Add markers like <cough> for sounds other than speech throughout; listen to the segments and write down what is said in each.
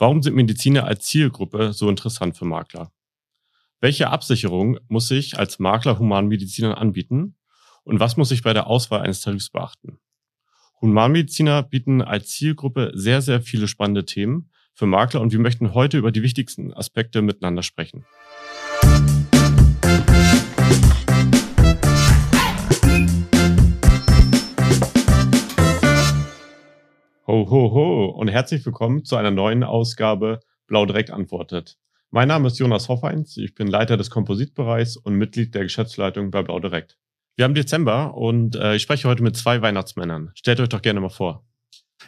Warum sind Mediziner als Zielgruppe so interessant für Makler? Welche Absicherung muss ich als Makler Humanmedizinern anbieten? Und was muss ich bei der Auswahl eines Tarifs beachten? Humanmediziner bieten als Zielgruppe sehr, sehr viele spannende Themen für Makler und wir möchten heute über die wichtigsten Aspekte miteinander sprechen. Ho, ho, ho und herzlich willkommen zu einer neuen Ausgabe Blau Direkt antwortet. Mein Name ist Jonas Hoffeins, ich bin Leiter des Kompositbereichs und Mitglied der Geschäftsleitung bei Blau Direkt. Wir haben Dezember und äh, ich spreche heute mit zwei Weihnachtsmännern. Stellt euch doch gerne mal vor.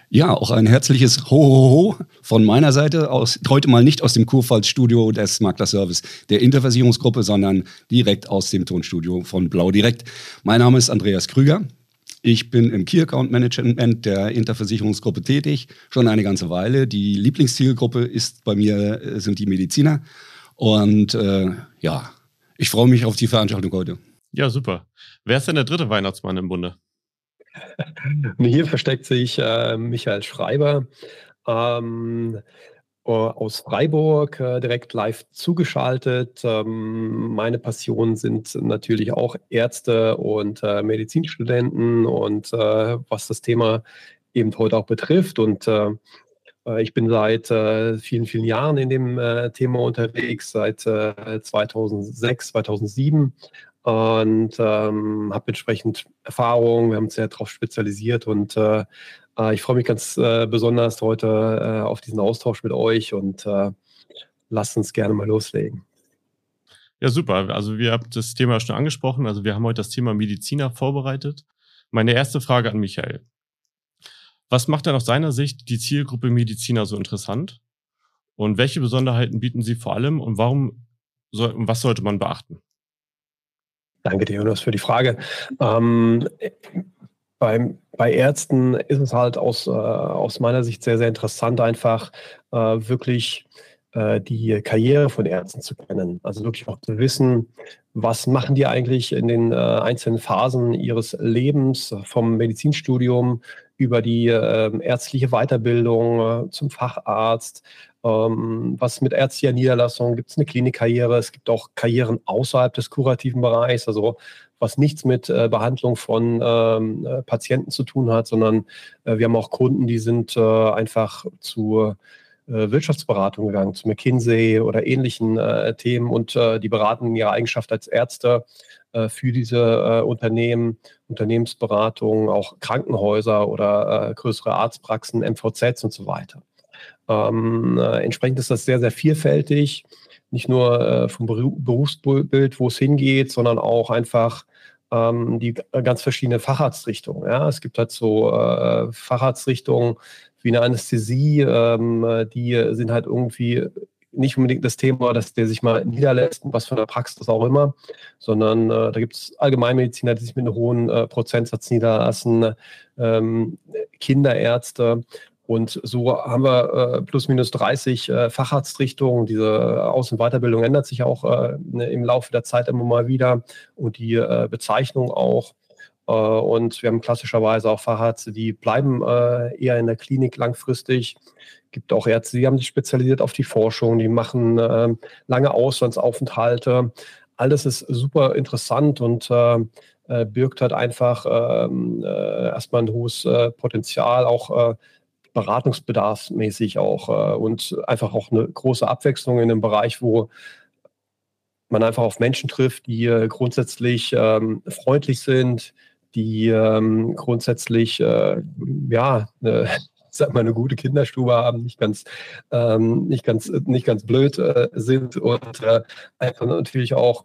Ja, auch ein herzliches Ho, ho, ho von meiner Seite aus. Heute mal nicht aus dem Kurpfalz-Studio des Makler Service der Interversicherungsgruppe, sondern direkt aus dem Tonstudio von Blau Direkt. Mein Name ist Andreas Krüger. Ich bin im Key Account Management der Interversicherungsgruppe tätig, schon eine ganze Weile. Die Lieblingszielgruppe ist bei mir, äh, sind die Mediziner. Und äh, ja, ich freue mich auf die Veranstaltung heute. Ja, super. Wer ist denn der dritte Weihnachtsmann im Bunde? <laughs> Hier versteckt sich äh, Michael Schreiber. Ähm, äh, aus Freiburg äh, direkt live zugeschaltet. Ähm, meine Passionen sind natürlich auch Ärzte und äh, Medizinstudenten und was das Thema eben heute auch betrifft. Und ich bin seit vielen, vielen Jahren in dem Thema unterwegs, seit 2006, 2007 und ähm, habe entsprechend Erfahrung. Wir haben uns sehr darauf spezialisiert und äh, äh, ich freue mich ganz äh, besonders heute äh, auf diesen Austausch mit euch und äh, lasst uns gerne mal loslegen. Ja, super. Also wir haben das Thema schon angesprochen. Also wir haben heute das Thema Mediziner vorbereitet. Meine erste Frage an Michael. Was macht denn aus seiner Sicht die Zielgruppe Mediziner so interessant? Und welche Besonderheiten bieten sie vor allem und warum soll, was sollte man beachten? Danke dir, Jonas, für die Frage. Ähm, beim, bei Ärzten ist es halt aus, äh, aus meiner Sicht sehr, sehr interessant, einfach äh, wirklich äh, die Karriere von Ärzten zu kennen. Also wirklich auch zu wissen, was machen die eigentlich in den äh, einzelnen Phasen ihres Lebens, vom Medizinstudium über die ähm, ärztliche Weiterbildung äh, zum Facharzt, ähm, was mit ärztlicher Niederlassung, gibt es eine Klinikkarriere, es gibt auch Karrieren außerhalb des kurativen Bereichs, also was nichts mit äh, Behandlung von ähm, äh, Patienten zu tun hat, sondern wir haben auch Kunden, die sind einfach äh, Wirtschaftsberatung gegangen, zu McKinsey oder ähnlichen äh, Themen und die beraten in ihrer Eigenschaft als Ärzte für diese Unternehmen, Unternehmensberatung, auch Krankenhäuser oder größere Arztpraxen, MVZs und so weiter. Ähm, entsprechend ist das sehr, sehr vielfältig nicht nur äh, vom Berufsbild, wo es hingeht, sondern auch einfach ähm, die ganz verschiedenen Facharztrichtungen. Ja? Es gibt halt so äh, Facharztrichtungen wie eine Anästhesie, ähm, die sind halt irgendwie nicht unbedingt das Thema, dass der sich mal niederlässt, was für eine Praxis auch immer, sondern äh, da gibt es Allgemeinmediziner, die sich mit einem hohen äh, Prozentsatz niederlassen, ähm, Kinderärzte und so haben wir äh, plus minus 30 äh, Facharztrichtungen. Diese Aus- und Weiterbildung ändert sich auch äh, ne, im Laufe der Zeit immer mal wieder und die äh, Bezeichnung auch. Äh, und wir haben klassischerweise auch Fachärzte, die bleiben äh, eher in der Klinik langfristig. Gibt auch Ärzte, die haben sich spezialisiert auf die Forschung, die machen ähm, lange Auslandsaufenthalte. Alles ist super interessant und birgt halt einfach ähm, erstmal ein hohes Potenzial, auch beratungsbedarfsmäßig auch äh, und einfach auch eine große Abwechslung in einem Bereich, wo man einfach auf Menschen trifft, die äh, grundsätzlich ähm, freundlich sind, die ähm, grundsätzlich äh, ja eine, <laughs> sag mal eine gute Kinderstube haben, nicht ganz ähm, nicht ganz nicht ganz blöd äh, sind und äh, einfach natürlich auch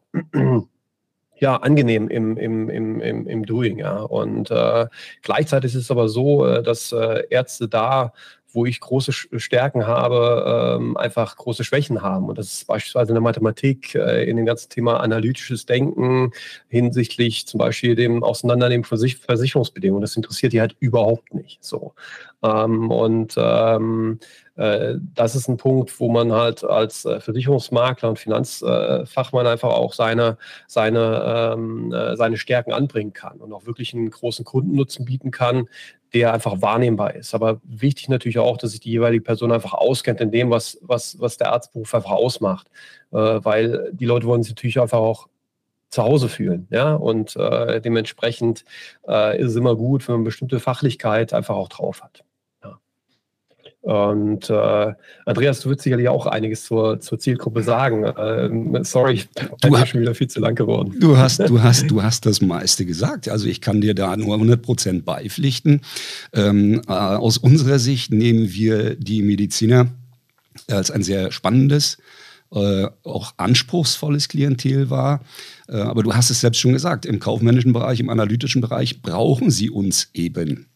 ja, angenehm im, im, im, im, im Doing. Ja. Und äh, gleichzeitig ist es aber so, äh, dass äh, Ärzte da, wo ich große Stärken habe, ähm, einfach große Schwächen haben. Und das ist beispielsweise in der Mathematik, äh, in dem ganzen Thema analytisches Denken hinsichtlich zum Beispiel dem Auseinandernehmen von Versicherungsbedingungen. Das interessiert die halt überhaupt nicht. So. Ähm, und ähm, äh, das ist ein Punkt, wo man halt als äh, Versicherungsmakler und Finanzfachmann einfach auch seine, seine, ähm, äh, seine Stärken anbringen kann und auch wirklich einen großen Kundennutzen bieten kann, der einfach wahrnehmbar ist. Aber wichtig natürlich auch, dass sich die jeweilige Person einfach auskennt in dem, was, was, was der Arztberuf einfach ausmacht. weil die Leute wollen sich natürlich einfach auch zu Hause fühlen. Ja? Und äh, dementsprechend äh, ist es immer gut, wenn man bestimmte Fachlichkeit einfach auch drauf hat. Ja. Und äh, Andreas, du würdest sicherlich auch einiges zur, zur Zielgruppe sagen. Ähm, sorry, du hast schon wieder viel zu lang geworden. Du hast, du, hast, du hast das meiste gesagt. Also ich kann dir da nur 100 Prozent beipflichten. Ähm, äh, aus unserer Sicht nehmen wir die Mediziner als ein sehr spannendes, äh, auch anspruchsvolles Klientel wahr. Äh, aber du hast es selbst schon gesagt, im kaufmännischen Bereich, im analytischen Bereich brauchen sie uns eben.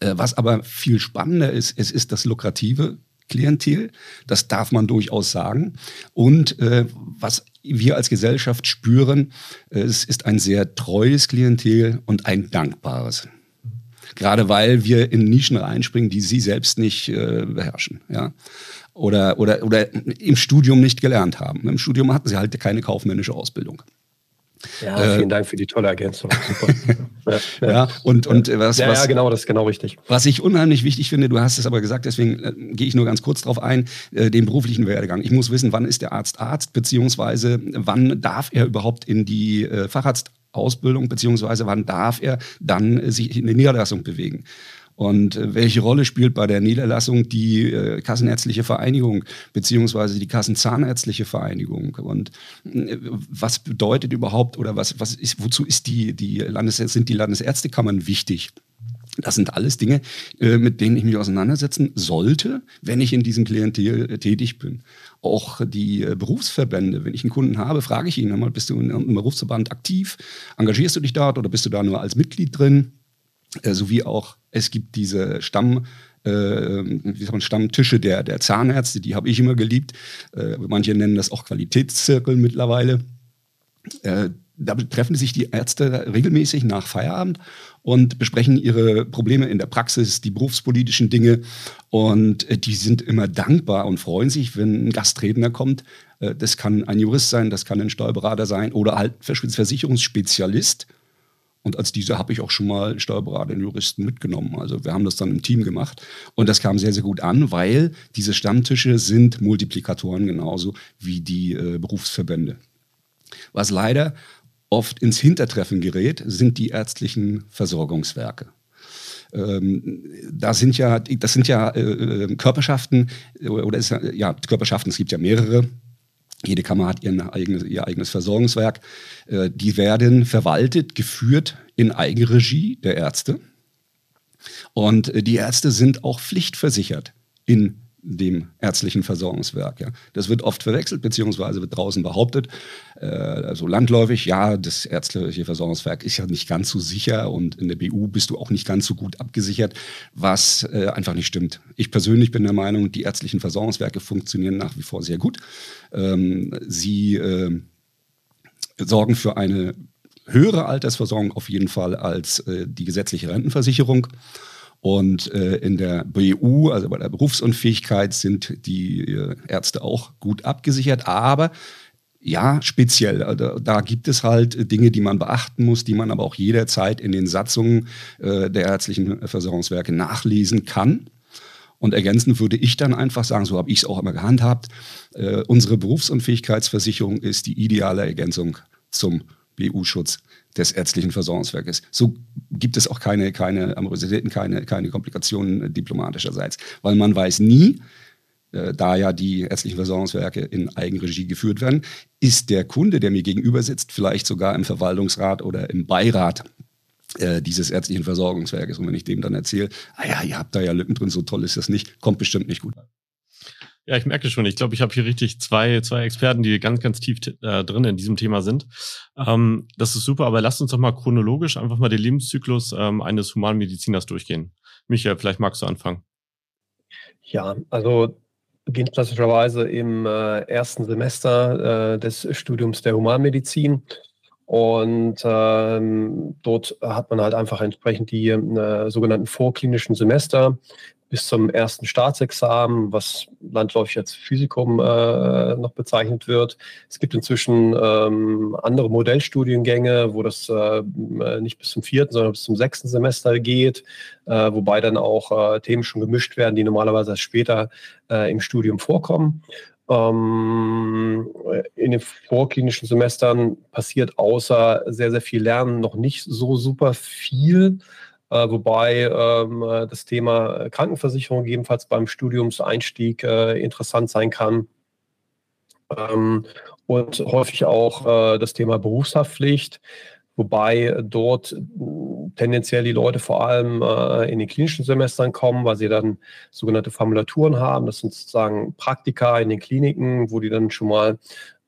Äh, was aber viel spannender ist, es ist das lukrative Klientel. Das darf man durchaus sagen. Und äh, was wir als Gesellschaft spüren, äh, es ist ein sehr treues Klientel und ein dankbares. Gerade weil wir in Nischen reinspringen, die sie selbst nicht äh, beherrschen. Ja? Oder, oder, oder im Studium nicht gelernt haben. Im Studium hatten sie halt keine kaufmännische Ausbildung. Ja, äh, vielen Dank für die tolle Ergänzung. <laughs> ja, ja. ja, und, und was, ja, was, ja, genau, das ist genau richtig. Was ich unheimlich wichtig finde, du hast es aber gesagt, deswegen äh, gehe ich nur ganz kurz drauf ein, äh, den beruflichen Werdegang. Ich muss wissen, wann ist der Arzt Arzt, beziehungsweise wann darf er überhaupt in die äh, Facharztausbildung, beziehungsweise wann darf er dann äh, sich in die Niederlassung bewegen. Und äh, welche Rolle spielt bei der Niederlassung die äh, Kassenärztliche Vereinigung beziehungsweise die Kassenzahnärztliche Vereinigung? Und äh, was bedeutet überhaupt oder was, was ist, wozu ist die, die Landes, sind die Landesärztekammern wichtig? Das sind alles Dinge, äh, mit denen ich mich auseinandersetzen sollte, wenn ich in diesem Klientel äh, tätig bin. Auch die Berufsverbände, wenn ich einen Kunden habe, frage ich ihn einmal, bist du in einem Berufsverband aktiv? Engagierst du dich dort oder bist du da nur als Mitglied drin? Äh, sowie auch es gibt diese Stamm, äh, wie sagt man, Stammtische der, der Zahnärzte, die habe ich immer geliebt. Äh, manche nennen das auch Qualitätszirkel mittlerweile. Äh, da treffen sich die Ärzte regelmäßig nach Feierabend und besprechen ihre Probleme in der Praxis, die berufspolitischen Dinge. Und die sind immer dankbar und freuen sich, wenn ein Gastredner kommt. Das kann ein Jurist sein, das kann ein Steuerberater sein oder halt Versicherungsspezialist und als dieser habe ich auch schon mal Steuerberater und Juristen mitgenommen. Also wir haben das dann im Team gemacht. Und das kam sehr, sehr gut an, weil diese Stammtische sind Multiplikatoren genauso wie die äh, Berufsverbände. Was leider oft ins Hintertreffen gerät, sind die ärztlichen Versorgungswerke. Ähm, da sind ja, das sind ja äh, äh Körperschaften, oder ist ja, ja, Körperschaften, es gibt ja mehrere, jede Kammer hat ihren eigenes, ihr eigenes Versorgungswerk. Äh, die werden verwaltet, geführt in Eigenregie der Ärzte. Und äh, die Ärzte sind auch pflichtversichert in dem ärztlichen Versorgungswerk. Ja. Das wird oft verwechselt, beziehungsweise wird draußen behauptet, äh, also landläufig, ja, das ärztliche Versorgungswerk ist ja nicht ganz so sicher und in der BU bist du auch nicht ganz so gut abgesichert, was äh, einfach nicht stimmt. Ich persönlich bin der Meinung, die ärztlichen Versorgungswerke funktionieren nach wie vor sehr gut. Ähm, sie äh, sorgen für eine höhere Altersversorgung auf jeden Fall als äh, die gesetzliche Rentenversicherung. Und äh, in der BU, also bei der Berufsunfähigkeit, sind die äh, Ärzte auch gut abgesichert. Aber ja, speziell. Also, da gibt es halt Dinge, die man beachten muss, die man aber auch jederzeit in den Satzungen äh, der ärztlichen Versorgungswerke nachlesen kann. Und ergänzend würde ich dann einfach sagen, so habe ich es auch immer gehandhabt, äh, unsere Berufsunfähigkeitsversicherung ist die ideale Ergänzung zum BU-Schutz des ärztlichen Versorgungswerkes. So gibt es auch keine, keine Amorositäten, keine, keine Komplikationen diplomatischerseits, weil man weiß nie, äh, da ja die ärztlichen Versorgungswerke in Eigenregie geführt werden, ist der Kunde, der mir gegenüber sitzt, vielleicht sogar im Verwaltungsrat oder im Beirat äh, dieses ärztlichen Versorgungswerkes. Und wenn ich dem dann erzähle, ah ja, ihr habt da ja Lücken drin, so toll ist das nicht, kommt bestimmt nicht gut an. Ja, ich merke schon. Ich glaube, ich habe hier richtig zwei, zwei Experten, die ganz, ganz tief äh, drin in diesem Thema sind. Ähm, das ist super, aber lasst uns doch mal chronologisch einfach mal den Lebenszyklus ähm, eines Humanmediziners durchgehen. Michael, vielleicht magst du anfangen. Ja, also beginnt klassischerweise im äh, ersten Semester äh, des Studiums der Humanmedizin. Und ähm, dort hat man halt einfach entsprechend die äh, sogenannten vorklinischen Semester bis zum ersten Staatsexamen, was landläufig als Physikum äh, noch bezeichnet wird. Es gibt inzwischen ähm, andere Modellstudiengänge, wo das äh, nicht bis zum vierten, sondern bis zum sechsten Semester geht, äh, wobei dann auch äh, Themen schon gemischt werden, die normalerweise erst später äh, im Studium vorkommen. Ähm, in den vorklinischen Semestern passiert außer sehr, sehr viel Lernen noch nicht so super viel. Äh, wobei ähm, das Thema Krankenversicherung gegebenenfalls beim Studiumseinstieg äh, interessant sein kann. Ähm, und häufig auch äh, das Thema Berufshaftpflicht, wobei dort tendenziell die Leute vor allem in den klinischen Semestern kommen, weil sie dann sogenannte Formulaturen haben. Das sind sozusagen Praktika in den Kliniken, wo die dann schon mal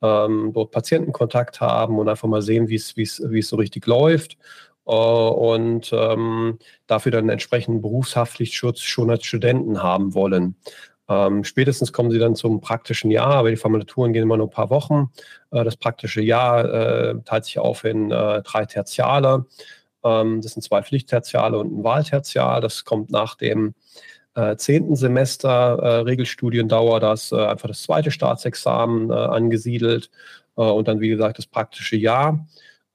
ähm, dort Patientenkontakt haben und einfach mal sehen, wie es so richtig läuft. Äh, und ähm, dafür dann entsprechenden Berufshaftpflichtschutz schon als Studenten haben wollen. Ähm, spätestens kommen sie dann zum praktischen Jahr, aber die Formulaturen gehen immer nur ein paar Wochen. Äh, das praktische Jahr äh, teilt sich auf in äh, drei Tertiale. Ähm, das sind zwei Pflichttertiale und ein Wahltertial. Das kommt nach dem äh, zehnten Semester äh, Regelstudiendauer, da ist einfach das zweite Staatsexamen angesiedelt und dann, wie gesagt, das praktische Jahr.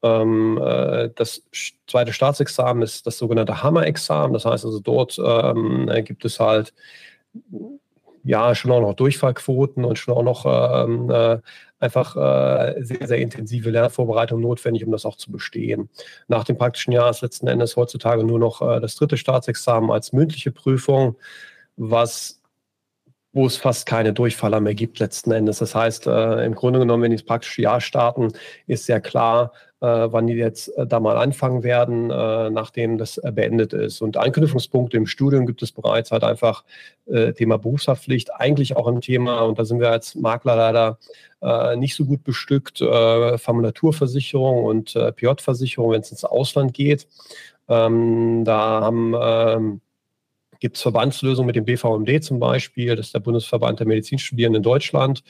Ähm, äh, das zweite Staatsexamen ist das sogenannte Hammer-Examen. Das heißt also, dort ähm, gibt es halt ja schon auch noch Durchfallquoten und schon auch noch ähm, äh, einfach äh, sehr, sehr intensive Lernvorbereitung notwendig, um das auch zu bestehen. Nach dem praktischen Jahr ist letzten Endes heutzutage nur noch äh, das dritte Staatsexamen als mündliche Prüfung, was wo es fast keine Durchfaller mehr gibt letzten Endes. Das heißt, äh, im Grunde genommen, wenn die das praktische Jahr starten, ist sehr klar, äh, wann die jetzt äh, da mal anfangen werden, äh, nachdem das beendet ist. Und Anknüpfungspunkte im Studium gibt es bereits halt einfach Thema Berufshaftpflicht, eigentlich auch im Thema, und da sind wir als Makler leider nicht so gut bestückt, Formulaturversicherung und PJ-Versicherung, wenn es ins Ausland geht. Ähm, da haben ähm, gibt es Verbandslösungen mit dem BVMD zum Beispiel, das ist der Bundesverband der Medizinstudierenden in Deutschland,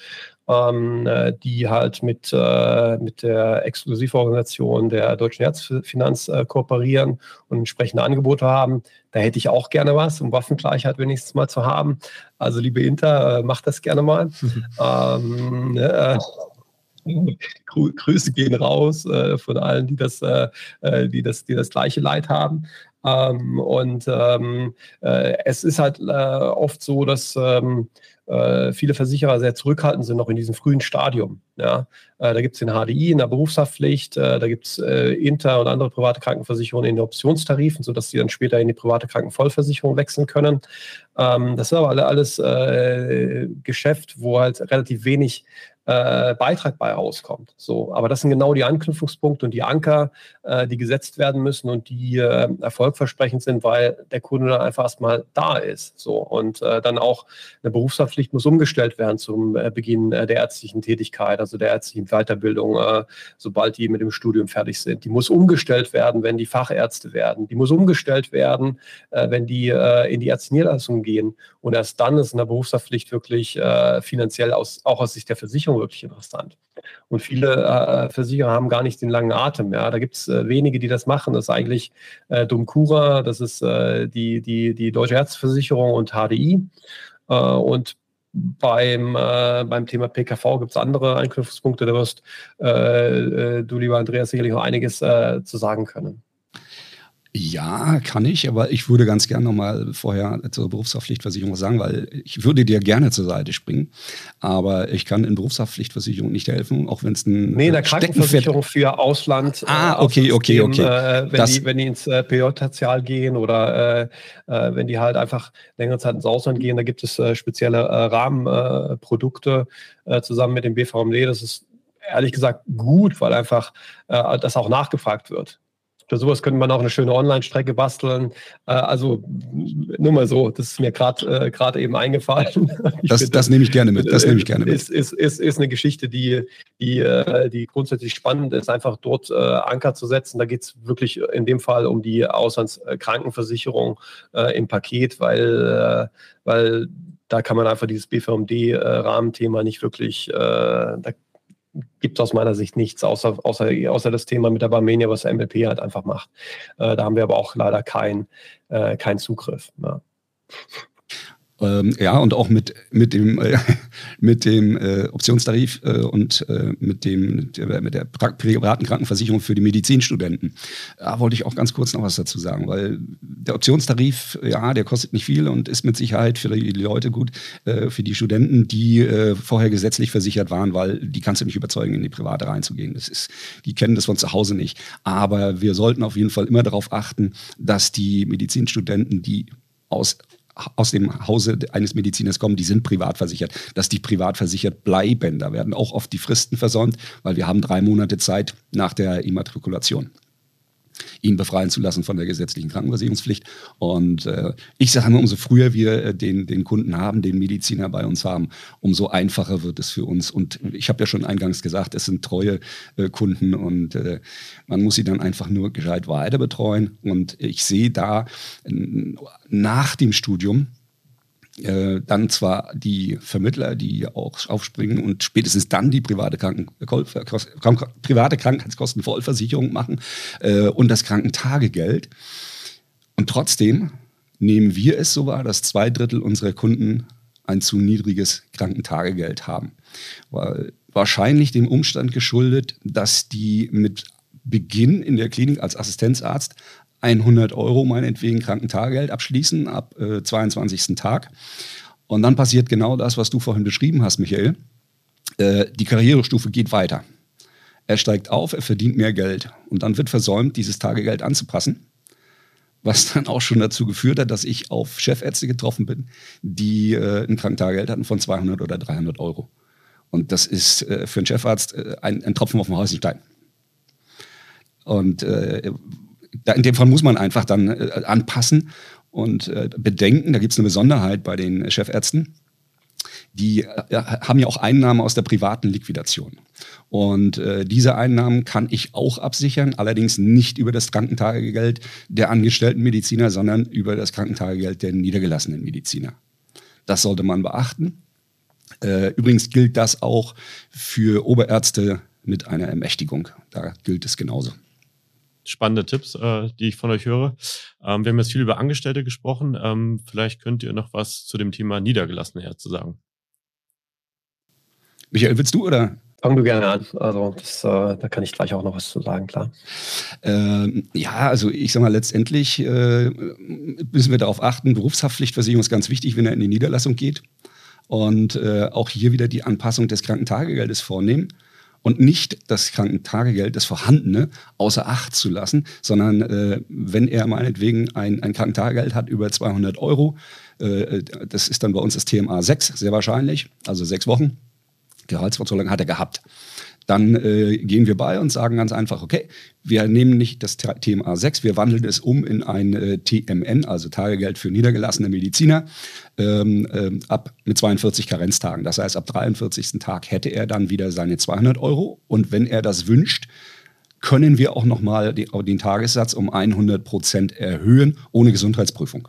ähm, äh, die halt mit, äh, mit der Exklusivorganisation der Deutschen Herzfinanz äh, kooperieren und entsprechende Angebote haben. Da hätte ich auch gerne was, um Waffengleichheit wenigstens mal zu haben. Also liebe Inter, äh, macht das gerne mal. <laughs> ähm, ne, äh, Grüße gehen raus äh, von allen, die das, äh, die, das, die das gleiche Leid haben. Ähm, und ähm, äh, es ist halt äh, oft so, dass ähm, äh, viele Versicherer sehr zurückhaltend sind, noch in diesem frühen Stadium. Ja? Äh, da gibt es den HDI in der Berufshaftpflicht, äh, da gibt es äh, Inter und andere private Krankenversicherungen in den Optionstarifen, sodass sie dann später in die private Krankenvollversicherung wechseln können. Ähm, das ist aber alles Geschäft, wo halt relativ wenig äh, Beitrag bei rauskommt. So, aber das sind genau die Anknüpfungspunkte und die Anker, äh, die gesetzt werden müssen und die äh, erfolgversprechend sind, weil der Kunde dann einfach erstmal da ist. So und äh, dann auch eine Berufshaftpflicht muss umgestellt werden zum äh, Beginn äh, der ärztlichen Tätigkeit, also der ärztlichen Weiterbildung, sobald die mit dem Studium fertig sind. Die muss umgestellt werden, wenn die Fachärzte werden. Die muss umgestellt werden, wenn die in die Ärzteniederlassung gehen. Und erst dann ist eine Berufshaftpflicht wirklich finanziell aus, auch aus Sicht der Versicherung wirklich interessant. Und viele äh, Versicherer haben gar nicht den langen Atem. Ja. Da gibt es äh, wenige, die das machen. Das ist eigentlich äh, Dumcura, das ist äh, die, die, die Deutsche Herzversicherung und HDI. Äh, und beim, äh, beim Thema PKV gibt es andere Einknüpfungspunkte. Da wirst äh, du, lieber Andreas, sicherlich noch einiges zu sagen können. Ja, kann ich, aber ich würde ganz gerne nochmal vorher zur Berufshaftpflichtversicherung sagen, weil ich würde dir gerne zur Seite springen, aber ich kann in Berufshaftpflichtversicherung nicht helfen, auch wenn es ein Nee, in der Krankenversicherung für Ausland. Ah, okay, okay, okay. Äh, wenn, das, die, wenn die ins äh, PJ-Tertial gehen oder äh, äh, wenn die halt einfach längere Zeit ins Ausland gehen, da gibt es äh, spezielle äh, Rahmenprodukte zusammen mit dem BVMD. Das ist ehrlich gesagt gut, weil einfach das auch nachgefragt wird. Für sowas könnte man auch eine schöne Online-Strecke basteln. Äh, also nur mal so, das ist mir gerade äh, eben eingefallen. <laughs> Das, finde, das nehme ich gerne mit. Das nehme ich gerne mit. Ist, ist, ist, ist eine Geschichte, die, die, äh, die grundsätzlich spannend ist, einfach dort äh, Anker zu setzen. Da geht es wirklich in dem Fall um die Auslandskrankenversicherung äh, im Paket, weil, äh, weil da kann man einfach dieses BVMD-Rahmenthema nicht wirklich, da gibt es aus meiner Sicht nichts, außer, außer, außer das Thema mit der Barmenia, was der MLP halt einfach macht. Äh, da haben wir aber auch leider keinen äh, kein Zugriff. Ja. Ähm, ja, und auch mit, mit dem, äh, <laughs> mit dem äh, Optionstarif äh, und äh, mit, dem, der, mit der privaten Krankenversicherung für die Medizinstudenten. Da wollte ich auch ganz kurz noch was dazu sagen, weil der Optionstarif, ja, der kostet nicht viel und ist mit Sicherheit für die Leute gut, äh, für die Studenten, die äh, vorher gesetzlich versichert waren, weil die kannst du nicht überzeugen, in die private reinzugehen. Das ist, die kennen das von zu Hause nicht. Aber wir sollten auf jeden Fall immer darauf achten, dass die Medizinstudenten, die aus aus dem Hause eines Mediziners kommen, die sind privat versichert, dass die privat versichert bleiben. Da werden auch oft die Fristen versäumt, weil wir haben drei Monate Zeit nach der Immatrikulation ihn befreien zu lassen von der gesetzlichen Krankenversicherungspflicht. Und äh, ich sage immer, umso früher wir äh, den, den Kunden haben, den Mediziner bei uns haben, umso einfacher wird es für uns. Und ich habe ja schon eingangs gesagt, es sind treue äh, Kunden und äh, man muss sie dann einfach nur gescheit weiter betreuen. Und ich sehe da nach dem Studium, äh, dann zwar die Vermittler, die auch aufspringen und spätestens dann die private, Kranken private Krankheitskostenvollversicherung machen äh, und das Krankentagegeld. Und trotzdem nehmen wir es so wahr, dass zwei Drittel unserer Kunden ein zu niedriges Krankentagegeld haben. Weil wahrscheinlich dem Umstand geschuldet, dass die mit Beginn in der Klinik als Assistenzarzt 100 Euro meinetwegen Krankentagegeld abschließen ab äh, 22. Tag. Und dann passiert genau das, was du vorhin beschrieben hast, Michael. Äh, die Karrierestufe geht weiter. Er steigt auf, er verdient mehr Geld. Und dann wird versäumt, dieses Tagegeld anzupassen. Was dann auch schon dazu geführt hat, dass ich auf Chefärzte getroffen bin, die äh, ein Krankentagegeld hatten von 200 oder 300 Euro. Und das ist äh, für einen Chefarzt äh, ein, ein, Tropfen auf dem heißen. Und äh, in dem Fall muss man einfach dann äh, anpassen und äh, bedenken, da gibt es eine Besonderheit bei den Chefärzten. Die äh, haben ja auch Einnahmen aus der privaten Liquidation. Und äh, diese Einnahmen kann ich auch absichern, allerdings nicht über das Krankentagegeld der angestellten Mediziner, sondern über das Krankentagegeld der niedergelassenen Mediziner. Das sollte man beachten. Äh, übrigens gilt das auch für Oberärzte mit einer Ermächtigung. Da gilt es genauso spannende Tipps, äh, die ich von euch höre. Ähm, wir haben jetzt viel über Angestellte gesprochen. Ähm, vielleicht könnt ihr noch was zu dem Thema niedergelassene Ärzte sagen. Michael, willst du oder? Fang du gerne an. Also das, äh, da kann ich gleich auch noch was zu sagen, klar. Ähm, ja, also ich sag mal, letztendlich äh, müssen wir darauf achten, Berufshaftpflichtversicherung ist ganz wichtig, wenn er in die Niederlassung geht. Und äh, auch hier wieder die Anpassung des Krankentagegeldes vornehmen und nicht das Krankentagegeld, das vorhandene, außer Acht zu lassen, sondern äh, wenn er meinetwegen ein, ein Krankentagegeld hat über 200 Euro, äh, das ist dann bei uns das TMA 6, sehr wahrscheinlich, also sechs Wochen, Gehaltsverzollung hat er gehabt dann äh, gehen wir bei und sagen ganz einfach, okay, wir nehmen nicht das TMA 6, wir wandeln es um in ein äh, TMN, also Tagegeld für niedergelassene Mediziner, ähm, ähm, ab mit 42 Karenztagen. Das heißt, ab 43. Tag hätte er dann wieder seine 200 Euro und wenn er das wünscht, können wir auch nochmal den Tagessatz um 100 Prozent erhöhen, ohne Gesundheitsprüfung.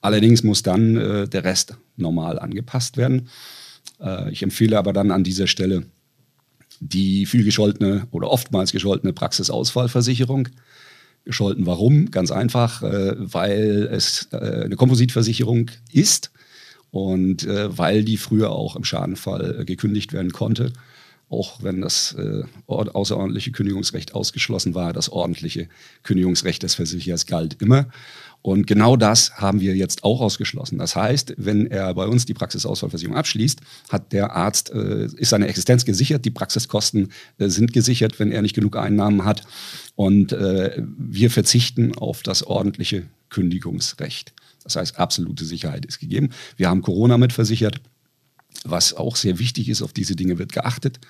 Allerdings muss dann äh, der Rest normal angepasst werden. Äh, ich empfehle aber dann an dieser Stelle, die viel gescholtene oder oftmals gescholtene Praxisausfallversicherung. Gescholten warum? Ganz einfach, äh, weil es äh, eine Kompositversicherung ist und äh, weil die früher auch im Schadenfall gekündigt werden konnte. Auch wenn das außerordentliche Kündigungsrecht ausgeschlossen war, das ordentliche Kündigungsrecht des Versicherers galt immer. Und genau das haben wir jetzt auch ausgeschlossen. Das heißt, wenn er bei uns die Praxisausfallversicherung abschließt, hat der Arzt, äh, ist seine Existenz gesichert, die Praxiskosten äh, sind gesichert, wenn er nicht genug Einnahmen hat. Und äh, wir verzichten auf das ordentliche Kündigungsrecht. Das heißt, absolute Sicherheit ist gegeben. Wir haben Corona mitversichert, was auch sehr wichtig ist. Auf diese Dinge wird geachtet.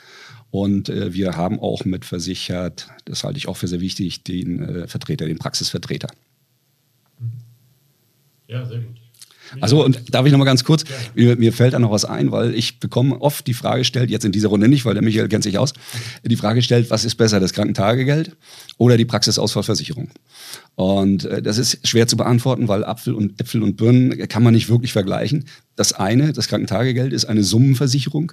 Und äh, wir haben auch mitversichert, das halte ich auch für sehr wichtig, den äh, Vertreter, den Praxisvertreter. Ja, sehr gut. Also, und darf ich noch mal ganz kurz, mir, mir, fällt da noch was ein, weil ich bekomme oft die Frage gestellt, jetzt in dieser Runde nicht, weil der Michael kennt sich aus, die Frage stellt, was ist besser, das Krankentagegeld oder die Praxisausfallversicherung? Und äh, das ist schwer zu beantworten, weil Apfel und Äpfel und Birnen kann man nicht wirklich vergleichen. Das eine, das Krankentagegeld, ist eine Summenversicherung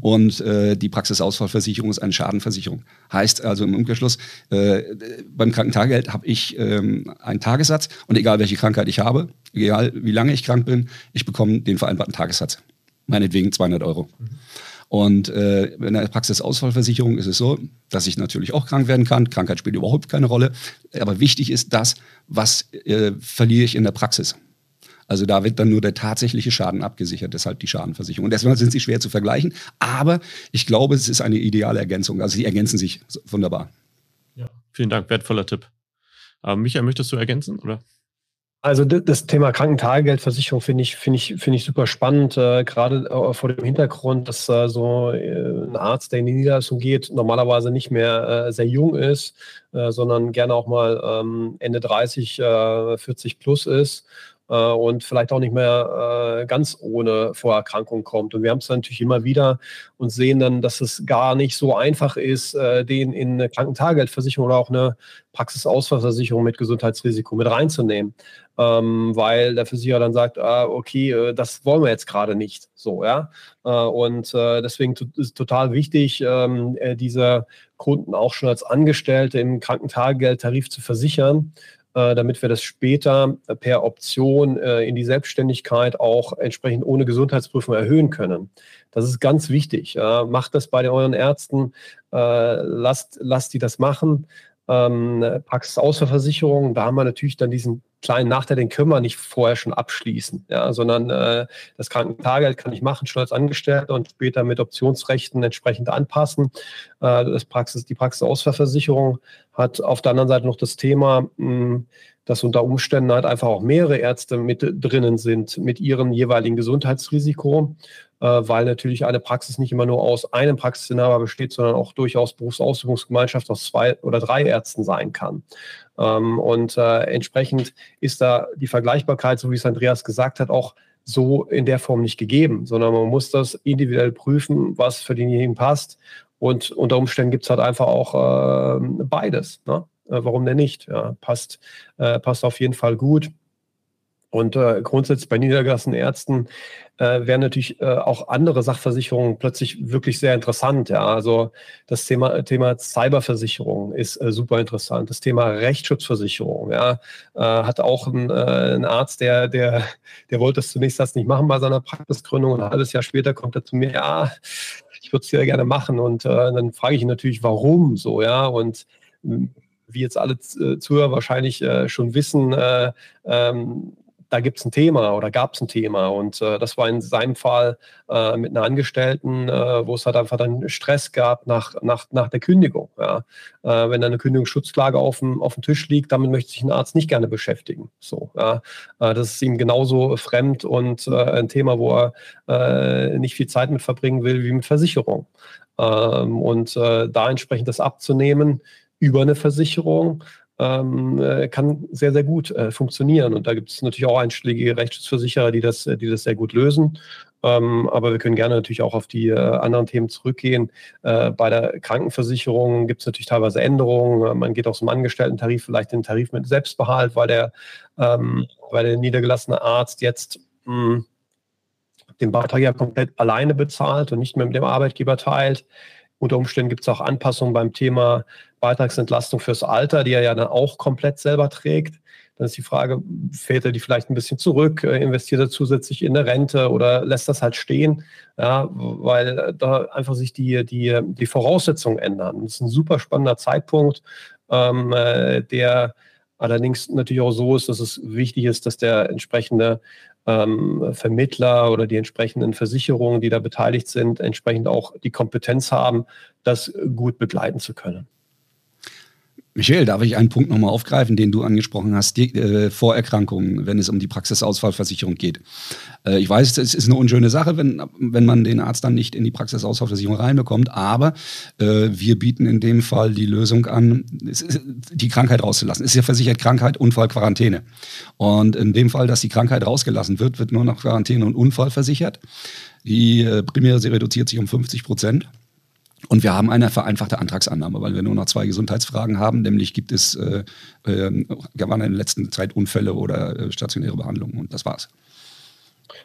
und äh, die Praxisausfallversicherung ist eine Schadenversicherung. Heißt also im Umkehrschluss, äh, beim Krankentagegeld habe ich ähm, einen Tagessatz und egal welche Krankheit ich habe, egal wie lange ich krank bin, ich bekomme den vereinbarten Tagessatz. Meinetwegen 200 Euro. Und äh, in der Praxisausfallversicherung ist es so, dass ich natürlich auch krank werden kann. Krankheit spielt überhaupt keine Rolle. Aber wichtig ist das, was äh, verliere ich in der Praxis. Also da wird dann nur der tatsächliche Schaden abgesichert, deshalb die Schadenversicherung. Und deswegen sind sie schwer zu vergleichen, aber ich glaube, es ist eine ideale Ergänzung. Also sie ergänzen sich wunderbar. Ja, vielen Dank, wertvoller Tipp. Ähm, Michael, möchtest du ergänzen, oder? Also das Thema Krankentagegeldversicherung finde ich, finde ich, finde ich super spannend, äh, gerade äh, vor dem Hintergrund, dass äh, so äh, ein Arzt, der in die Niederlassung geht, normalerweise nicht mehr äh, sehr jung ist, äh, sondern gerne auch mal ähm, Ende 30, 40 plus ist äh, und vielleicht auch nicht mehr äh, ganz ohne Vorerkrankung kommt. Und wir haben es natürlich immer wieder und sehen dann, dass es gar nicht so einfach ist, äh, den in eine Krankentagegeldversicherung oder auch eine Praxisausfallversicherung mit Gesundheitsrisiko mit reinzunehmen. Ähm, weil der Versicherer dann sagt, ah, okay, äh, das wollen wir jetzt gerade nicht. So, ja. Äh, und äh, deswegen ist total wichtig, ähm, diese Kunden auch schon als Angestellte im Krankentagegeldtarif zu versichern, äh, damit wir das später per Option äh, in die Selbstständigkeit auch entsprechend ohne Gesundheitsprüfung erhöhen können. Das ist ganz wichtig. macht das bei euren Ärzten, äh, lasst, lasst die das machen ähm, Praxisausfallversicherung, da haben wir natürlich dann diesen kleinen Nachteil, den können wir nicht vorher schon abschließen, ja, sondern äh, das Krankentagegeld kann ich machen, schon als Angestellter und später mit Optionsrechten entsprechend anpassen. Äh, das Praxis, die Praxisausfallversicherung hat auf der anderen Seite noch das Thema, mh, hm, dass unter Umständen halt einfach auch mehrere Ärzte mit drinnen sind mit ihrem jeweiligen Gesundheitsrisiko äh, weil natürlich eine Praxis nicht immer nur aus einem Praxisinhaber besteht, sondern auch durchaus Berufsausübungsgemeinschaft aus zwei oder drei Ärzten sein kann. Ähm, und äh, entsprechend ist da die Vergleichbarkeit, so wie es Andreas gesagt hat, auch so in der Form nicht gegeben, sondern man muss das individuell prüfen, was für denjenigen passt. Und unter Umständen gibt es halt einfach auch äh, beides. Ne? Äh, warum denn nicht? Ja, passt, äh, passt auf jeden Fall gut. Und äh, grundsätzlich bei niedergelassenen Ärzten äh, wären natürlich äh, auch andere Sachversicherungen plötzlich wirklich sehr interessant. Ja, also das Thema, Thema Cyberversicherung ist äh, super interessant. Das Thema Rechtsschutzversicherung. Ja, äh, hat auch ein, ein Arzt, der, der, der wollte das zunächst das nicht machen bei seiner Praxisgründung und ein halbes Jahr später kommt er zu mir, ja, ich würde es sehr gerne machen. Und dann frage ich ihn natürlich, warum so, ja, und wie jetzt alle Zuhörer wahrscheinlich äh, schon wissen, äh, ähm, da gibt es ein Thema oder gab es ein Thema. Und äh, das war in seinem Fall äh, mit einer Angestellten, äh, wo es halt einfach dann Stress gab nach, nach, nach der Kündigung. Ja. Äh, wenn da eine Kündigungsschutzklage auf dem, auf dem Tisch liegt, damit möchte sich ein Arzt nicht gerne beschäftigen. So, ja. Äh, das ist ihm genauso fremd und äh, ein Thema, wo er nicht viel Zeit mit verbringen will wie mit Versicherung. Ähm, und da entsprechend das abzunehmen über eine Versicherung, ähm, äh, kann sehr, sehr gut äh, funktionieren. Und da gibt es natürlich auch einschlägige Rechtsschutzversicherer, die das, die das sehr gut lösen. Ähm, aber wir können gerne natürlich auch auf die äh, anderen Themen zurückgehen. Äh, bei der Krankenversicherung gibt es natürlich teilweise Änderungen. Man geht aus dem Angestellten-Tarif vielleicht den Tarif mit Selbstbehalt, weil der, ähm, weil der niedergelassene Arzt jetzt mh, hm, den Beitrag ja komplett alleine bezahlt und nicht mehr mit dem Arbeitgeber teilt. Unter Umständen gibt es auch Anpassungen beim Thema Beitragsentlastung fürs Alter, die er ja dann auch komplett selber trägt. Dann ist die Frage, fährt er die vielleicht ein bisschen zurück, äh, investiert er zusätzlich in eine Rente oder lässt das halt stehen, ja, weil da einfach sich die, die, die Voraussetzungen ändern. Das ist ein super spannender Zeitpunkt, ähm, äh, der allerdings natürlich auch so ist, dass es wichtig ist, dass der entsprechende ähm, Vermittler oder die entsprechenden Versicherungen, die da beteiligt sind, entsprechend auch die Kompetenz haben, das gut begleiten zu können. Michael, darf ich einen Punkt nochmal aufgreifen, den du angesprochen hast, die äh, Vorerkrankungen, wenn es um die Praxisausfallversicherung geht. Äh, ich weiß, es ist eine unschöne Sache, wenn, wenn man den Arzt dann nicht in die Praxisausfallversicherung reinbekommt, aber äh, wir bieten in dem Fall die Lösung an, die Krankheit rauszulassen. Es ist ja versichert Krankheit, Unfall, Quarantäne. Und in dem Fall, dass die Krankheit rausgelassen wird, wird nur noch Quarantäne und Unfall versichert. Die äh, Primäre, sie reduziert sich um 50 Prozent. Und wir haben eine vereinfachte Antragsannahme, weil wir nur noch zwei Gesundheitsfragen haben, nämlich gibt es, äh, äh, waren in der letzten Zeit Unfälle oder äh, stationäre Behandlungen und das war's.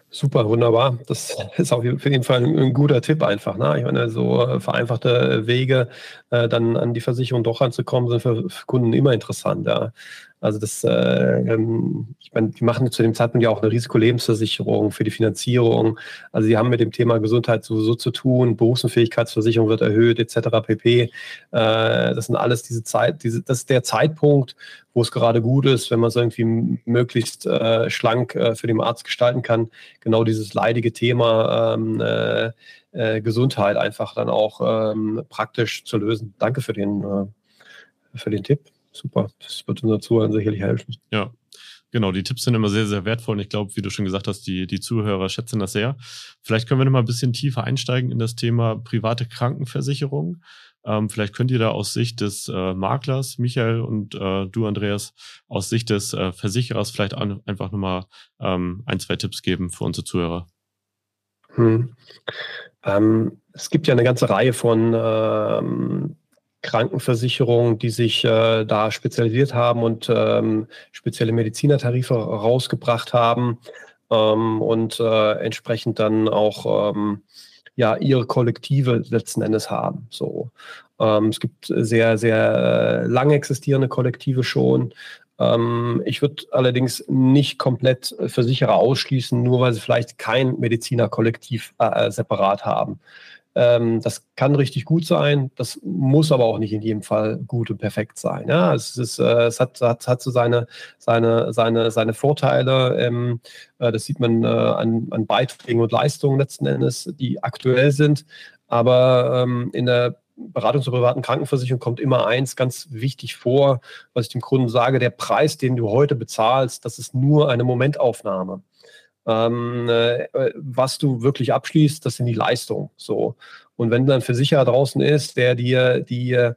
Super, wunderbar. Das <laughs> ist auf jeden Fall ein, guter Tipp einfach. Ne? Ich meine, so äh, vereinfachte Wege, äh, dann an die Versicherung doch ranzukommen, sind für, für Kunden immer interessant. Ja. Also das, äh, ähm, ich meine, die machen zu dem Zeitpunkt ja auch eine Risikolebensversicherung für die Finanzierung. Also sie haben mit dem Thema Gesundheit sowieso zu tun, Berufsunfähigkeitsversicherung wird erhöht, etc. pp. Äh, das sind alles diese Zeit, diese, das ist der Zeitpunkt, wo es gerade gut ist, wenn man es irgendwie möglichst äh, schlank äh, für den Arzt gestalten kann, genau dieses leidige Thema ähm, äh, äh, Gesundheit einfach dann auch ähm, praktisch zu lösen. Danke für den, äh, für den Tipp super. Das wird unseren Zuhörern sicherlich helfen. Ja, Genau, die Tipps sind immer sehr, sehr wertvoll und ich glaube, wie du schon gesagt hast, die, die Zuhörer schätzen das sehr. Vielleicht können wir noch mal ein bisschen tiefer einsteigen in das Thema private Krankenversicherung. Ähm, vielleicht könnt ihr da aus Sicht des äh, Maklers, Michael und äh, du, Andreas, aus Sicht des äh, Versicherers vielleicht an, einfach nochmal ähm, ein, zwei Tipps geben für unsere Zuhörer. Hm. Ähm, es gibt ja eine ganze Reihe von ähm, Krankenversicherungen, die sich äh, da spezialisiert haben und ähm, spezielle Medizinertarife rausgebracht haben ähm, und äh, entsprechend dann auch ähm, ja ihre Kollektive letzten Endes haben. So, ähm, es gibt sehr sehr äh, lang existierende Kollektive schon. Ähm, ich würde allerdings nicht komplett Versicherer ausschließen, nur weil sie vielleicht kein Medizinerkollektiv äh, separat haben. Ähm, das kann richtig gut sein, das muss aber auch nicht in jedem Fall gut und perfekt sein. Ja, es, ist, äh, es hat, hat, hat so seine, seine, seine, seine Vorteile. Ähm, äh, das sieht man äh, an, an Beiträgen und Leistungen letzten Endes, die aktuell sind. Aber ähm, in der Beratung zur privaten Krankenversicherung kommt immer eins ganz wichtig vor, was ich dem Kunden sage, der Preis, den du heute bezahlst, das ist nur eine Momentaufnahme. Ähm, äh, was du wirklich abschließt, das sind die Leistungen. So. Und wenn dann Versicherer draußen ist, der dir die,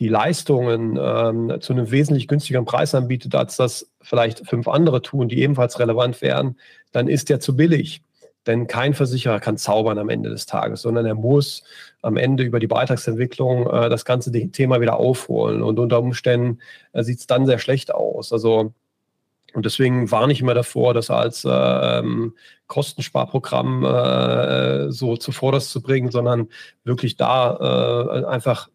die Leistungen ähm, zu einem wesentlich günstigeren Preis anbietet, als das vielleicht fünf andere tun, die ebenfalls relevant wären, dann ist der zu billig. Denn kein Versicherer kann zaubern am Ende des Tages, sondern er muss am Ende über die Beitragsentwicklung äh, das ganze Thema wieder aufholen. Und unter Umständen äh, sieht es dann sehr schlecht aus. Also und deswegen warne ich immer davor, das als ähm, Kostensparprogramm äh, so zuvorderst zu bringen, sondern wirklich da äh, einfach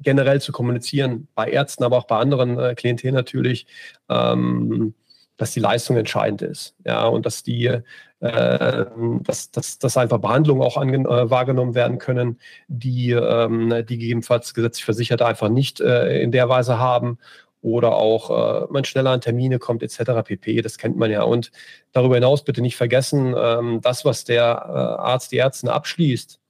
generell zu kommunizieren, bei Ärzten, aber auch bei anderen äh, Klientel natürlich, ähm, dass die Leistung entscheidend ist. Ja, und dass die, äh, dass, dass, dass einfach Behandlungen auch äh, wahrgenommen werden können, die, ähm, die gegebenenfalls gesetzlich Versicherte einfach nicht äh, in der Weise haben oder auch äh, man schneller an Termine kommt etc. pp. Das kennt man ja. Und darüber hinaus bitte nicht vergessen, ähm, das, was der äh, Arzt, die Ärztin abschließt,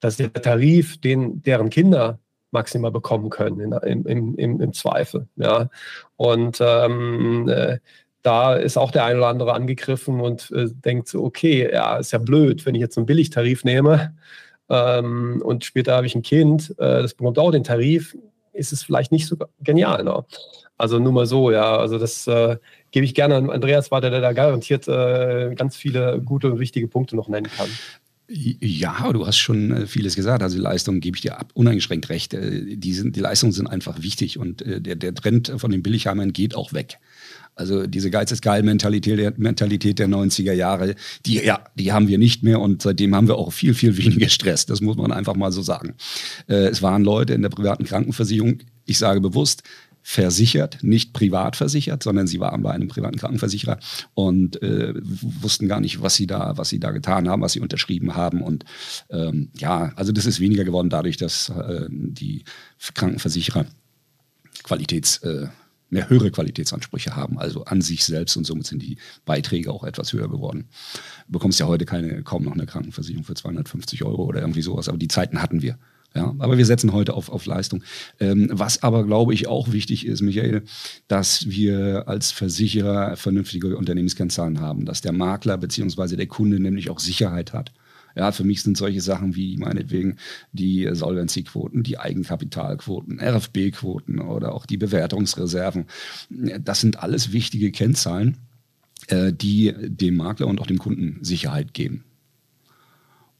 das ist der Tarif, den deren Kinder maximal bekommen können in, im, im, im Zweifel. Ja. Und ähm, äh, da ist auch der eine oder andere angegriffen und äh, denkt so, okay, ja, ist ja blöd, wenn ich jetzt einen Billigtarif nehme ähm, und später habe ich ein Kind, äh, das bekommt auch den Tarif, ist es vielleicht nicht so genial. Ne? Also nur mal so, ja. Also das äh, gebe ich gerne an Andreas weiter, der da garantiert äh, ganz viele gute und wichtige Punkte noch nennen kann. Ja, du hast schon äh, vieles gesagt. Also die Leistungen gebe ich dir ab, uneingeschränkt recht. Äh, die, sind, die Leistungen sind einfach wichtig und äh, der, der Trend von den Billigheimern geht auch weg. Also diese Geiz ist geil Mentalität der, Mentalität der 90er Jahre, die, ja, die haben wir nicht mehr und seitdem haben wir auch viel, viel weniger Stress. Das muss man einfach mal so sagen. Äh, es waren Leute in der privaten Krankenversicherung, ich sage bewusst, versichert, nicht privat versichert, sondern sie waren bei einem privaten Krankenversicherer und äh, wussten gar nicht, was sie da, was sie da getan haben, was sie unterschrieben haben. Und ähm, ja, also das ist weniger geworden dadurch, dass äh, die Krankenversicherer Qualitäts äh, mehr höhere Qualitätsansprüche haben, also an sich selbst und somit sind die Beiträge auch etwas höher geworden. Du bekommst ja heute keine, kaum noch eine Krankenversicherung für 250 Euro oder irgendwie sowas, aber die Zeiten hatten wir. Ja, aber wir setzen heute auf, auf Leistung. Ähm, was aber, glaube ich, auch wichtig ist, Michael, dass wir als Versicherer vernünftige Unternehmenskennzahlen haben, dass der Makler bzw. der Kunde nämlich auch Sicherheit hat. Ja, für mich sind solche Sachen wie meinetwegen die Solvency-Quoten, die Eigenkapitalquoten, RFB-Quoten oder auch die Bewertungsreserven. Das sind alles wichtige Kennzahlen, äh, die dem Makler und auch dem Kunden Sicherheit geben.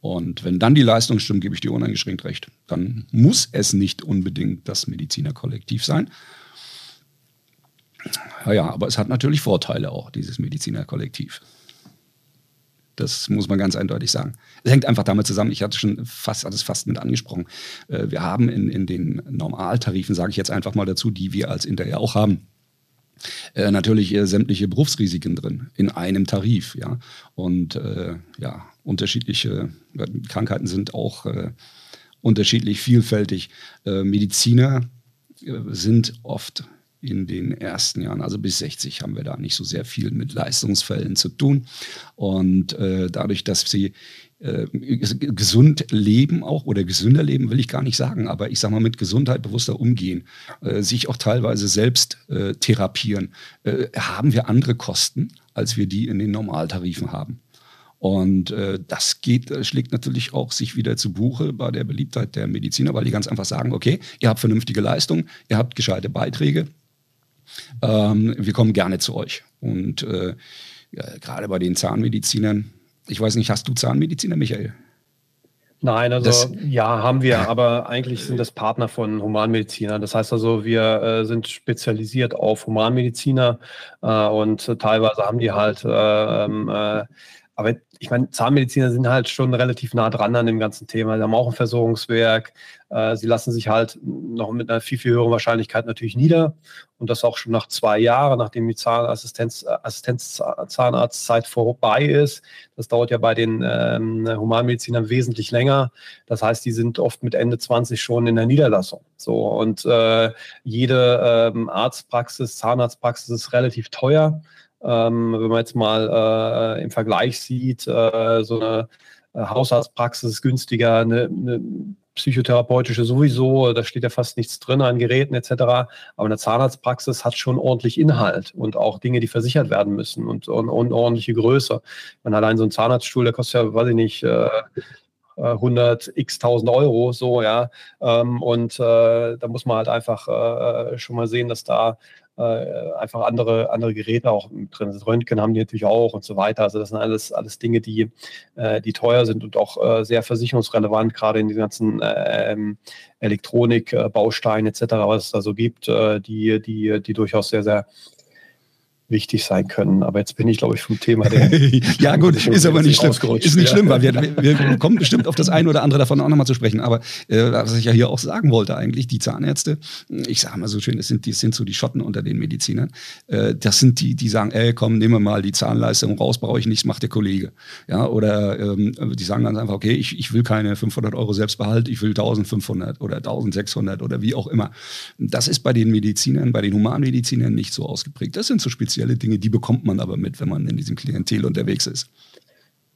Und wenn dann die Leistung stimmt, gebe ich dir uneingeschränkt recht. Dann muss es nicht unbedingt das Medizinerkollektiv sein. Ja, aber es hat natürlich Vorteile auch, dieses Medizinerkollektiv. Das muss man ganz eindeutig sagen. Es hängt einfach damit zusammen, ich hatte schon fast, hatte es fast mit angesprochen. Äh, wir haben in, in den Normaltarifen, sage ich jetzt einfach mal dazu, die wir als Inter ja auch haben, äh, natürlich äh, sämtliche Berufsrisiken drin in einem Tarif, ja. Und ja, unterschiedliche Krankheiten sind auch unterschiedlich vielfältig. Mediziner sind oft in den ersten Jahren, also bis 60, haben wir da nicht so sehr viel mit Leistungsfällen zu tun. Und äh, dadurch, dass sie äh, gesund leben auch oder gesünder leben, will ich gar nicht sagen, aber ich sage mal mit Gesundheit bewusster umgehen, äh, sich auch teilweise selbst äh, therapieren, äh, haben wir andere Kosten, als wir die in den Normaltarifen haben. Und äh, das geht, äh, schlägt natürlich auch sich wieder zu Buche bei der Beliebtheit der Mediziner, weil die ganz einfach sagen, okay, ihr habt vernünftige Leistung, ihr habt gescheite Beiträge, ähm, wir kommen gerne zu euch. Und äh, ja, gerade bei den Zahnmedizinern, ich weiß nicht, hast du Zahnmediziner, Michael? Nein, also das, ja, haben wir, aber eigentlich sind das Partner von Humanmedizinern. Das heißt also, wir äh, sind spezialisiert auf Humanmediziner äh, und teilweise haben die halt äh, ähm, äh aber ich meine, Zahnmediziner sind halt schon relativ nah dran an dem ganzen Thema. Sie haben auch ein Versorgungswerk. Äh, sie lassen sich halt noch mit einer viel, viel höheren Wahrscheinlichkeit natürlich nieder. Und das auch schon nach zwei Jahren, nachdem die Zahnassistenz, äh, Assistenzzahnarztzeit vorbei ist. Das dauert ja bei den ähm, Humanmedizinern wesentlich länger. Das heißt, die sind oft mit Ende 20 schon in der Niederlassung. So und äh, jede ähm, Arztpraxis, Zahnarztpraxis ist relativ teuer. Ähm, wenn man jetzt mal äh, im Vergleich sieht, äh, so eine äh, Hausarztpraxis ist günstiger, eine, eine, psychotherapeutische sowieso, da steht ja fast nichts drin an Geräten etc. Aber eine Zahnarztpraxis hat schon ordentlich Inhalt und auch Dinge, die versichert werden müssen und, und, und ordentliche Größe. Man allein so ein Zahnarztstuhl, der kostet ja, weiß ich nicht, 100 äh, x 1000 Euro, so, ja. Ähm, und äh, da muss man halt einfach äh, schon mal sehen, dass da äh, einfach andere, andere Geräte auch drin sind. Röntgen haben die natürlich auch und so weiter. Also das sind alles, alles Dinge, die, äh, die teuer sind und auch äh, sehr versicherungsrelevant, gerade in den ganzen ähm, Elektronikbausteinen etc., was es da so gibt, die, die, die durchaus sehr, sehr wichtig sein können. Aber jetzt bin ich, glaube ich, vom Thema der. <laughs> ja, gut, ist aber nicht schlimm. Ist nicht ja. schlimm, weil wir, wir kommen bestimmt auf das eine oder andere davon auch nochmal zu sprechen. Aber äh, was ich ja hier auch sagen wollte, eigentlich, die Zahnärzte, ich sage mal so schön, das sind, die sind so die Schotten unter den Medizinern. Äh, das sind die, die sagen, ey, komm, nehmen wir mal die Zahnleistung raus, brauche ich nichts, macht der Kollege. Ja, oder ähm, die sagen dann einfach, okay, ich, ich will keine 500 Euro Selbstbehalt, ich will 1500 oder 1600 oder wie auch immer. Das ist bei den Medizinern, bei den Humanmedizinern nicht so ausgeprägt. Das sind so spezielle spezielle Dinge, die bekommt man aber mit, wenn man in diesem Klientel unterwegs ist.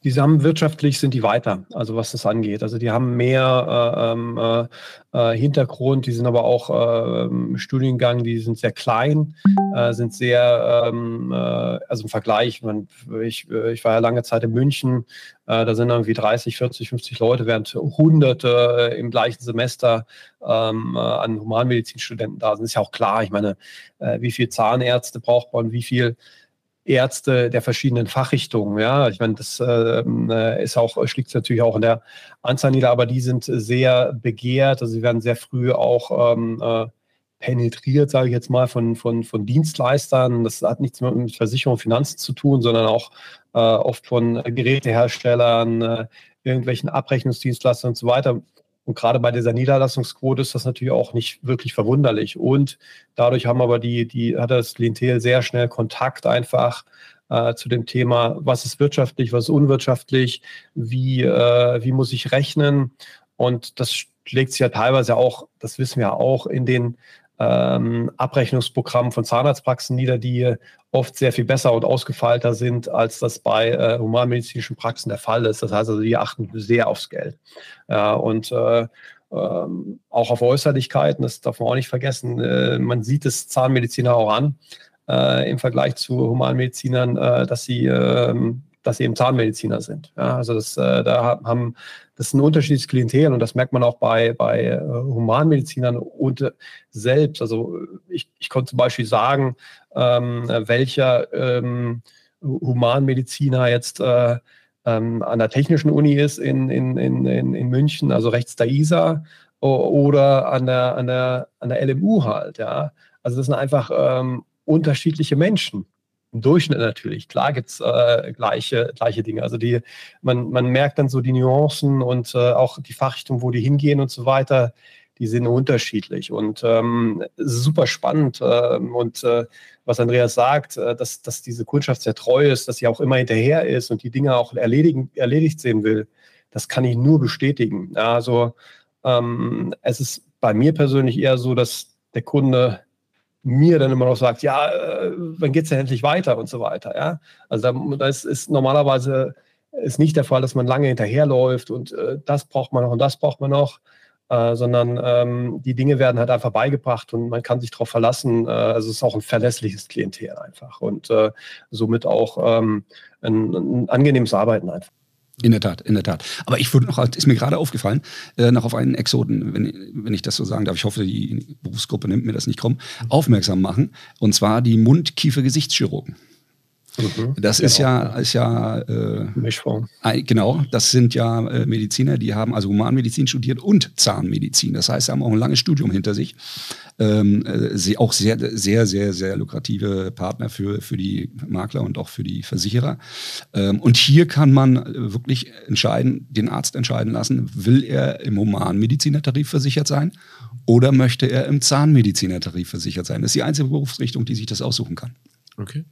Die haben wirtschaftlich sind die weiter, also was das angeht. Also die haben mehr äh, ähm, äh, äh, Hintergrund, die sind aber auch äh, Studiengang, die sind sehr klein, äh, sind sehr, ähm, äh, also im Vergleich, man, ich, ich war ja lange Zeit in München, da sind irgendwie 30, 40, 50 Leute, während Hunderte im gleichen Semester ähm, an Humanmedizinstudenten da sind. Ist ja auch klar, ich meine, wie viele Zahnärzte braucht man, wie viel Ärzte der verschiedenen Fachrichtungen. Ja, ich meine, das ähm, äh, ist auch, schlägt natürlich auch in der Anzahl nieder, aber die sind sehr begehrt. Also sie werden sehr früh auch ähm, äh, penetriert, sage ich jetzt mal, von, von, von Dienstleistern. Das hat nichts mit Versicherung und Finanzen zu tun, sondern auch äh, oft von Geräteherstellern, äh, irgendwelchen Abrechnungsdienstleistern und so weiter. Und gerade bei dieser Niederlassungsquote ist das natürlich auch nicht wirklich verwunderlich. Und dadurch haben aber die, die, hat das Klientel sehr schnell Kontakt einfach äh, zu dem Thema, was ist wirtschaftlich, was ist unwirtschaftlich, wie, äh, wie muss ich rechnen. Und das schlägt sich ja teilweise auch, das wissen wir auch, in den ähm, Abrechnungsprogrammen von Zahnarztpraxen nieder, die oft sehr viel besser und ausgefeilter sind, als das bei äh, humanmedizinischen Praxen der Fall ist. Das heißt also, die achten sehr aufs Geld. Ja, und äh, ähm, auch auf Äußerlichkeiten, das darf man auch nicht vergessen. Äh, man sieht es Zahnmediziner auch an, äh, im Vergleich zu Humanmedizinern, äh, dass sie ähm, dass sie eben Zahnmediziner sind. Ja, also das, äh, da haben, das ist ein unterschiedliches Klientel und das merkt man auch bei, bei äh, Humanmedizinern und äh, selbst. Also ich, ich konnte zum Beispiel sagen, ähm, welcher ähm, Humanmediziner jetzt äh, ähm, an der Technischen Uni ist in, in, in, in München, also rechts der ISA, oder an der, an der, an der LMU halt, ja. Also das sind einfach ähm, unterschiedliche Menschen. Im Durchschnitt natürlich. Klar gibt's äh, gleiche, gleiche Dinge. Also die, man, man merkt dann so die Nuancen und äh, auch die Fachrichtung, wo die hingehen und so weiter, die sind unterschiedlich. Und ähm, super spannend. Äh, und äh, was Andreas sagt, äh, dass, dass diese Kundschaft sehr treu ist, dass sie auch immer hinterher ist und die Dinge auch erledigen, erledigt sehen will, das kann ich nur bestätigen. Also ähm, es ist bei mir persönlich eher so, dass der Kunde mir dann immer noch sagt, ja, äh, wann geht es denn endlich weiter und so weiter. Ja? Also da, das ist normalerweise ist nicht der Fall, dass man lange hinterherläuft und äh, das braucht man noch und das braucht man noch, äh, sondern ähm, die Dinge werden halt einfach beigebracht und man kann sich darauf verlassen. Äh, also es ist auch ein verlässliches Klientel einfach und äh, somit auch ähm, ein, ein angenehmes Arbeiten einfach. In der Tat, in der Tat. Aber ich würde noch, ist mir gerade aufgefallen, äh, noch auf einen Exoten, wenn, wenn ich das so sagen darf, ich hoffe, die Berufsgruppe nimmt mir das nicht krumm, aufmerksam machen. Und zwar die Mund-Kiefer-Gesichtschirurgen. Mhm, das genau. ist ja, ist ja äh, Mischform. Genau, das sind ja äh, Mediziner, die haben also Humanmedizin studiert und Zahnmedizin. Das heißt, sie haben auch ein langes Studium hinter sich. Ähm, äh, sie auch sehr, sehr, sehr, sehr lukrative Partner für, für die Makler und auch für die Versicherer. Ähm, und hier kann man wirklich entscheiden, den Arzt entscheiden lassen, will er im Humanmedizinertarif versichert sein oder möchte er im Zahnmedizinertarif versichert sein. Das ist die einzige Berufsrichtung, die sich das aussuchen kann. Okay.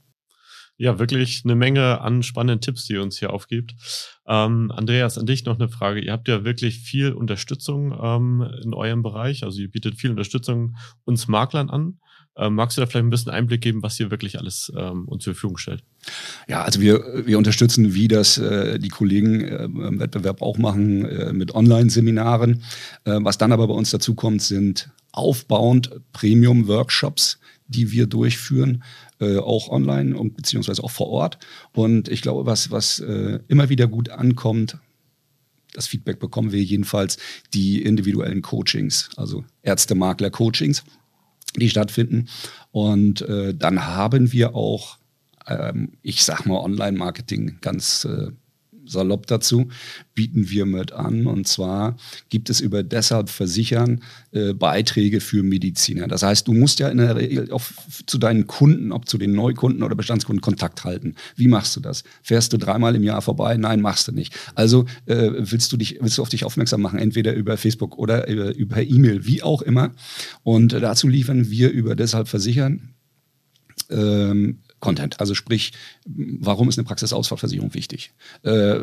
Ja, wirklich eine Menge an spannenden Tipps, die ihr uns hier aufgibt. Ähm, Andreas, an dich noch eine Frage. Ihr habt ja wirklich viel Unterstützung ähm, in eurem Bereich. Also ihr bietet viel Unterstützung uns Maklern an. Ähm, magst du da vielleicht ein bisschen Einblick geben, was ihr wirklich alles ähm, uns zur Verfügung stellt? Ja, also wir, wir unterstützen, wie das äh, die Kollegen äh, im Wettbewerb auch machen, äh, mit Online-Seminaren. Äh, was dann aber bei uns dazu kommt, sind aufbauend Premium-Workshops, die wir durchführen, äh, auch online und beziehungsweise auch vor Ort. Und ich glaube, was, was äh, immer wieder gut ankommt, das Feedback bekommen wir jedenfalls, die individuellen Coachings, also Ärzte-Makler-Coachings, die stattfinden. Und äh, dann haben wir auch, ähm, ich sag mal, Online-Marketing ganz äh, salopp dazu, bieten wir mit an. Und zwar gibt es über deshalb Versichern äh, Beiträge für Mediziner. Das heißt, du musst ja in der Regel auch zu deinen Kunden, ob zu den Neukunden oder Bestandskunden, Kontakt halten. Wie machst du das? Fährst du dreimal im Jahr vorbei? Nein, machst du nicht. Also äh, willst du dich, willst du auf dich aufmerksam machen, entweder über Facebook oder über, E-Mail, wie auch immer. Und dazu liefern wir über deshalb Versichern ähm, Content. Also sprich, warum ist eine Praxisausfallversicherung wichtig? Äh,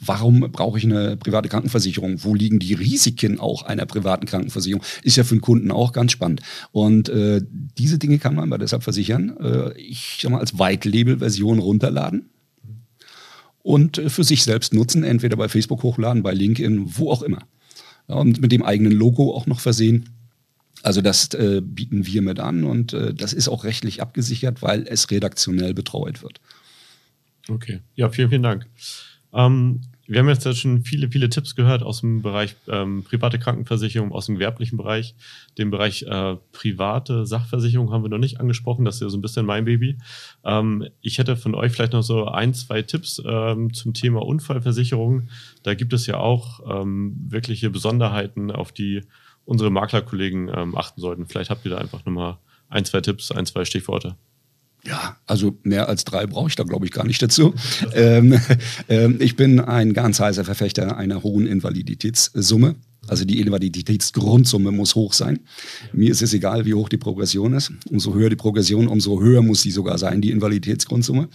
warum brauche ich eine private Krankenversicherung? Wo liegen die Risiken auch einer privaten Krankenversicherung? Ist ja für den Kunden auch ganz spannend. Und äh, diese Dinge kann man bei deshalb versichern. Äh, ich sag mal, als White-Label-Version runterladen und äh, für sich selbst nutzen, entweder bei Facebook hochladen, bei LinkedIn, wo auch immer. Ja, und mit dem eigenen Logo auch noch versehen. Also das äh, bieten wir mit an und äh, das ist auch rechtlich abgesichert, weil es redaktionell betreut wird. Okay, ja, vielen, vielen Dank. Ähm, wir haben jetzt schon viele, viele Tipps gehört aus dem Bereich ähm, private Krankenversicherung, aus dem gewerblichen Bereich. Den Bereich äh, private Sachversicherung haben wir noch nicht angesprochen. Das ist ja so ein bisschen mein Baby. Ähm, ich hätte von euch vielleicht noch so ein, zwei Tipps ähm, zum Thema Unfallversicherung. Da gibt es ja auch ähm, wirkliche Besonderheiten, auf die unsere Maklerkollegen ähm, achten sollten. Vielleicht habt ihr da einfach nochmal ein, zwei Tipps, ein, zwei Stichworte. Ja, also mehr als drei brauche ich da, glaube ich, gar nicht dazu. <laughs> ähm, <laughs> ähm, ich bin ein ganz heißer Verfechter einer hohen Invaliditätssumme. Also die Invaliditätsgrundsumme muss hoch sein. Mir ist es egal, wie hoch die Progression ist. Umso höher die Progression, umso höher muss sie sogar sein, die Invaliditätsgrundsumme.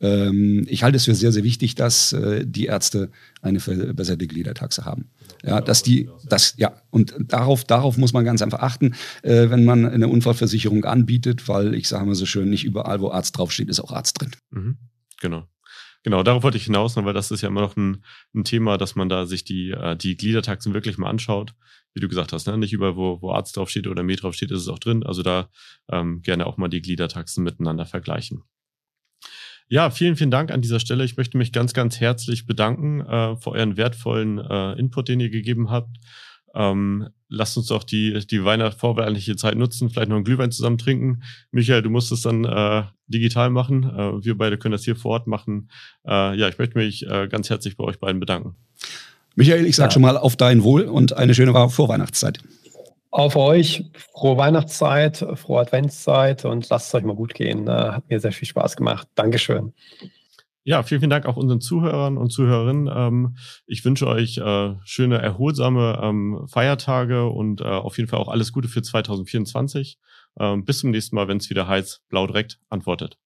Ähm, ich halte es für sehr, sehr wichtig, dass äh, die Ärzte eine verbesserte Gliedertaxe haben. Ja, dass die, das, ja, und darauf, darauf muss man ganz einfach achten, äh, wenn man eine Unfallversicherung anbietet, weil ich sage mal so schön, nicht überall, wo Arzt draufsteht, ist auch Arzt drin. Mhm. Genau. Genau, darauf wollte ich hinaus, ne, weil das ist ja immer noch ein, ein Thema, dass man da sich die, äh, die Gliedertaxen wirklich mal anschaut. Wie du gesagt hast, ne? nicht überall, wo, wo Arzt draufsteht oder Med draufsteht, ist es auch drin. Also da ähm, gerne auch mal die Gliedertaxen miteinander vergleichen. Ja, vielen, vielen Dank an dieser Stelle. Ich möchte mich ganz, ganz herzlich bedanken äh, für euren wertvollen äh, Input, den ihr gegeben habt. Ähm, lasst uns doch die, die Weihnacht vorweihnachtliche Zeit nutzen, vielleicht noch einen Glühwein zusammen trinken. Michael, du musst es dann äh, digital machen. Äh, wir beide können das hier vor Ort machen. Äh, ja, ich möchte mich äh, ganz herzlich bei euch beiden bedanken. Michael, ich sag ja. schon mal auf dein Wohl und eine schöne Vorweihnachtszeit. Auf euch, frohe Weihnachtszeit, frohe Adventszeit und lasst es euch mal gut gehen. Äh, hat mir sehr viel Spaß gemacht. Dankeschön. Ja, vielen, vielen Dank auch unseren Zuhörern und Zuhörerinnen. Ähm, ich wünsche euch äh, schöne, erholsame ähm, Feiertage und äh, auf jeden Fall auch alles Gute für 2024. Ähm, bis zum nächsten Mal, wenn es wieder heißt, blau direkt antwortet.